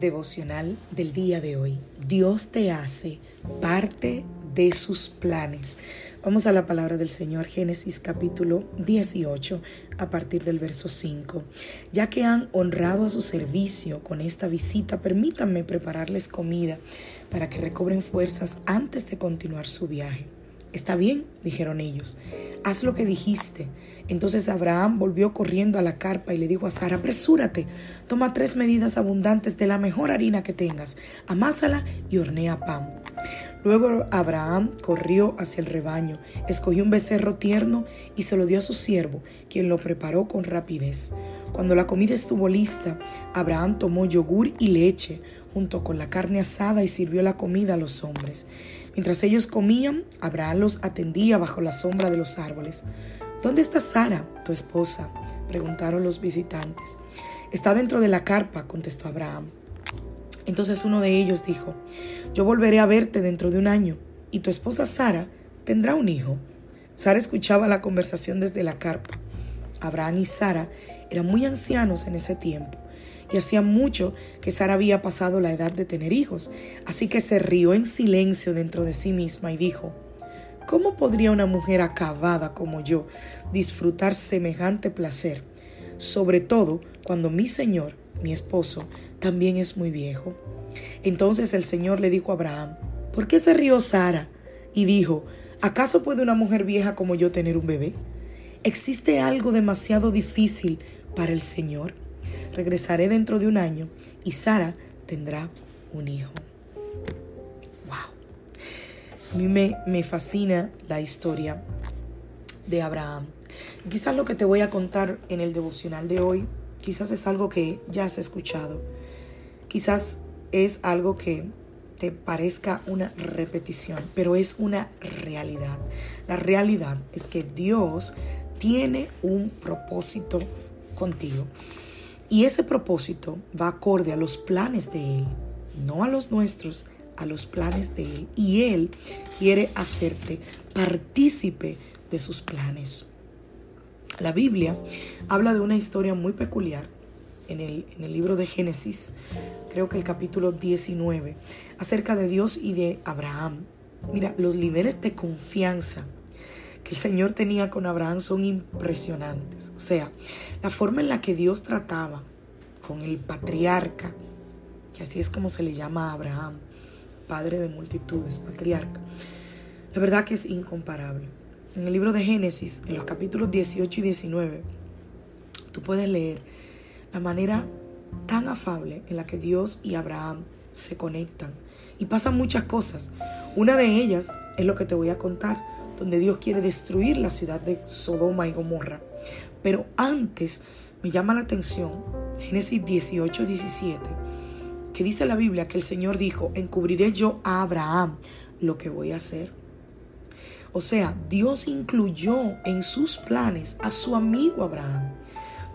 Devocional del día de hoy. Dios te hace parte de sus planes. Vamos a la palabra del Señor, Génesis capítulo 18, a partir del verso 5. Ya que han honrado a su servicio con esta visita, permítanme prepararles comida para que recobren fuerzas antes de continuar su viaje. Está bien, dijeron ellos, haz lo que dijiste. Entonces Abraham volvió corriendo a la carpa y le dijo a Sara, apresúrate, toma tres medidas abundantes de la mejor harina que tengas, amásala y hornea pan. Luego Abraham corrió hacia el rebaño, escogió un becerro tierno y se lo dio a su siervo, quien lo preparó con rapidez. Cuando la comida estuvo lista, Abraham tomó yogur y leche junto con la carne asada y sirvió la comida a los hombres. Mientras ellos comían, Abraham los atendía bajo la sombra de los árboles. ¿Dónde está Sara, tu esposa? preguntaron los visitantes. Está dentro de la carpa, contestó Abraham. Entonces uno de ellos dijo, yo volveré a verte dentro de un año y tu esposa Sara tendrá un hijo. Sara escuchaba la conversación desde la carpa. Abraham y Sara eran muy ancianos en ese tiempo y hacía mucho que Sara había pasado la edad de tener hijos, así que se rió en silencio dentro de sí misma y dijo, ¿cómo podría una mujer acabada como yo disfrutar semejante placer? Sobre todo cuando mi Señor, mi esposo, también es muy viejo. Entonces el Señor le dijo a Abraham, ¿por qué se rió Sara? Y dijo, ¿acaso puede una mujer vieja como yo tener un bebé? ¿Existe algo demasiado difícil para el Señor? Regresaré dentro de un año y Sara tendrá un hijo. Wow. A mí me, me fascina la historia de Abraham. quizás lo que te voy a contar en el devocional de hoy, quizás es algo que ya has escuchado. Quizás es algo que te parezca una repetición, pero es una realidad. La realidad es que Dios tiene un propósito contigo. Y ese propósito va acorde a los planes de Él, no a los nuestros, a los planes de Él. Y Él quiere hacerte partícipe de sus planes. La Biblia habla de una historia muy peculiar en el, libro de Génesis, creo que el capítulo 19, acerca de Dios y de Abraham. Mira, los niveles de confianza que el Señor tenía con Abraham son impresionantes. O sea, la forma en la que Dios trataba con el patriarca, que así es como se le llama a Abraham, padre de multitudes, patriarca, la verdad que es incomparable. En el libro de Génesis, en los capítulos 18 y 19, tú puedes leer la manera tan afable en la que Dios y Abraham se conectan. Y pasan muchas cosas. Una de ellas es lo que te voy a contar donde Dios quiere destruir la ciudad de Sodoma y Gomorra. Pero antes me llama la atención Génesis 18, 17, que dice la Biblia que el Señor dijo, encubriré yo a Abraham lo que voy a hacer. O sea, Dios incluyó en sus planes a su amigo Abraham.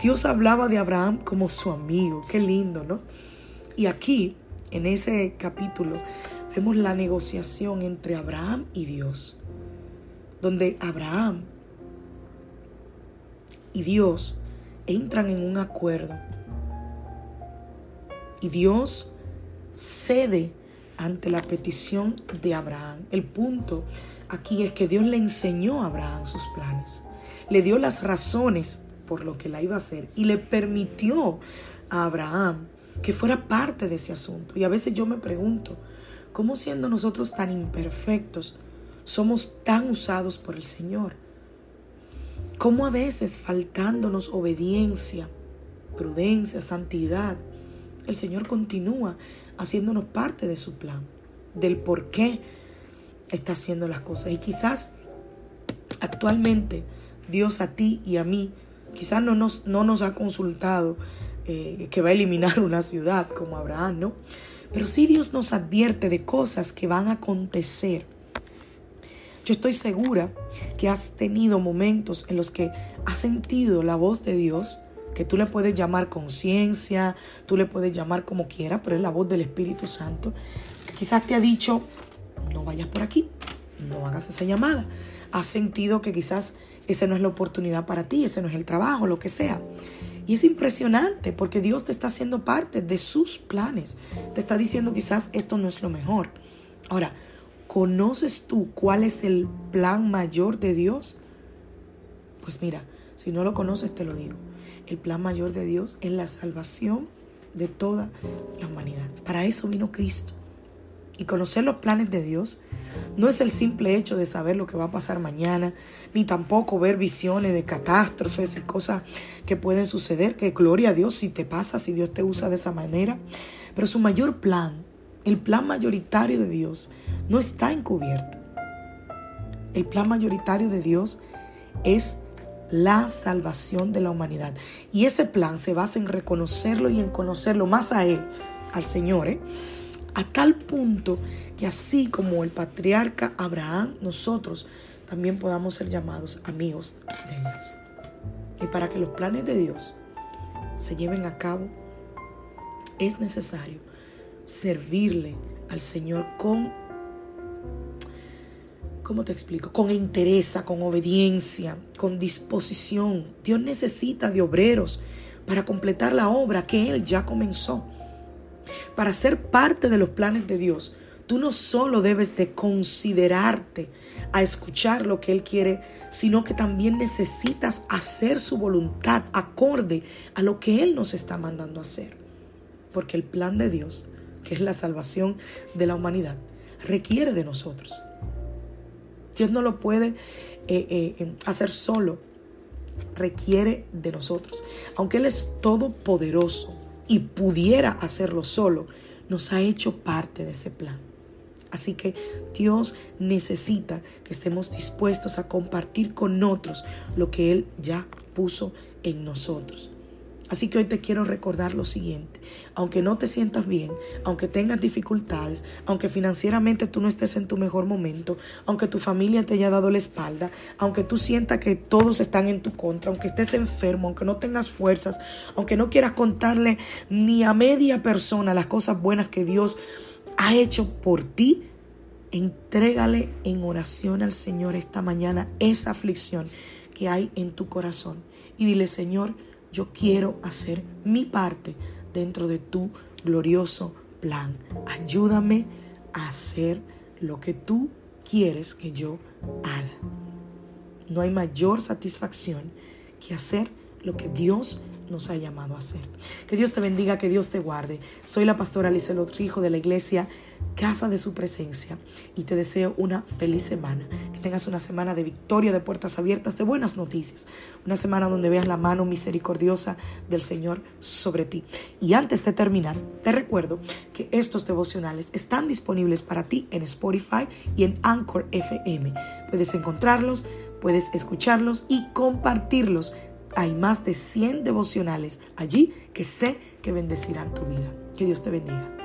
Dios hablaba de Abraham como su amigo. Qué lindo, ¿no? Y aquí, en ese capítulo, vemos la negociación entre Abraham y Dios donde Abraham y Dios entran en un acuerdo. Y Dios cede ante la petición de Abraham. El punto aquí es que Dios le enseñó a Abraham sus planes. Le dio las razones por lo que la iba a hacer y le permitió a Abraham que fuera parte de ese asunto. Y a veces yo me pregunto, ¿cómo siendo nosotros tan imperfectos somos tan usados por el Señor. Como a veces faltándonos obediencia, prudencia, santidad, el Señor continúa haciéndonos parte de su plan, del por qué está haciendo las cosas. Y quizás actualmente Dios a ti y a mí, quizás no nos, no nos ha consultado eh, que va a eliminar una ciudad como Abraham, ¿no? Pero sí Dios nos advierte de cosas que van a acontecer. Yo estoy segura que has tenido momentos en los que has sentido la voz de Dios, que tú le puedes llamar conciencia, tú le puedes llamar como quieras, pero es la voz del Espíritu Santo, que quizás te ha dicho, no vayas por aquí, no hagas esa llamada. Has sentido que quizás esa no es la oportunidad para ti, ese no es el trabajo, lo que sea. Y es impresionante porque Dios te está haciendo parte de sus planes. Te está diciendo quizás esto no es lo mejor. Ahora, ¿conoces tú cuál es el plan mayor de Dios? Pues mira, si no lo conoces te lo digo. El plan mayor de Dios es la salvación de toda la humanidad. Para eso vino Cristo. Y conocer los planes de Dios no es el simple hecho de saber lo que va a pasar mañana, ni tampoco ver visiones de catástrofes y cosas que pueden suceder, que gloria a Dios si te pasa, si Dios te usa de esa manera. Pero su mayor plan, el plan mayoritario de Dios, no está encubierto. El plan mayoritario de Dios es la salvación de la humanidad. Y ese plan se basa en reconocerlo y en conocerlo más a Él, al Señor, ¿eh? a tal punto que así como el patriarca Abraham, nosotros también podamos ser llamados amigos de Dios. Y para que los planes de Dios se lleven a cabo, es necesario servirle al Señor con, ¿cómo te explico? Con interés, con obediencia, con disposición. Dios necesita de obreros para completar la obra que Él ya comenzó. Para ser parte de los planes de Dios, tú no solo debes de considerarte a escuchar lo que Él quiere, sino que también necesitas hacer su voluntad acorde a lo que Él nos está mandando hacer. Porque el plan de Dios, que es la salvación de la humanidad, requiere de nosotros. Dios no lo puede eh, eh, hacer solo, requiere de nosotros. Aunque Él es todopoderoso, y pudiera hacerlo solo, nos ha hecho parte de ese plan. Así que Dios necesita que estemos dispuestos a compartir con otros lo que Él ya puso en nosotros. Así que hoy te quiero recordar lo siguiente. Aunque no te sientas bien, aunque tengas dificultades, aunque financieramente tú no estés en tu mejor momento, aunque tu familia te haya dado la espalda, aunque tú sientas que todos están en tu contra, aunque estés enfermo, aunque no tengas fuerzas, aunque no quieras contarle ni a media persona las cosas buenas que Dios ha hecho por ti, entrégale en oración al Señor esta mañana esa aflicción que hay en tu corazón y dile, Señor, yo quiero hacer mi parte dentro de tu glorioso plan. Ayúdame a hacer lo que tú quieres que yo haga. No hay mayor satisfacción que hacer lo que Dios nos ha llamado a hacer. Que Dios te bendiga, que Dios te guarde. Soy la pastora Alice Rijo de la iglesia Casa de Su Presencia y te deseo una feliz semana. Tengas una semana de victoria, de puertas abiertas, de buenas noticias. Una semana donde veas la mano misericordiosa del Señor sobre ti. Y antes de terminar, te recuerdo que estos devocionales están disponibles para ti en Spotify y en Anchor FM. Puedes encontrarlos, puedes escucharlos y compartirlos hay más de 100 devocionales allí que sé que bendecirán tu vida. Que Dios te bendiga.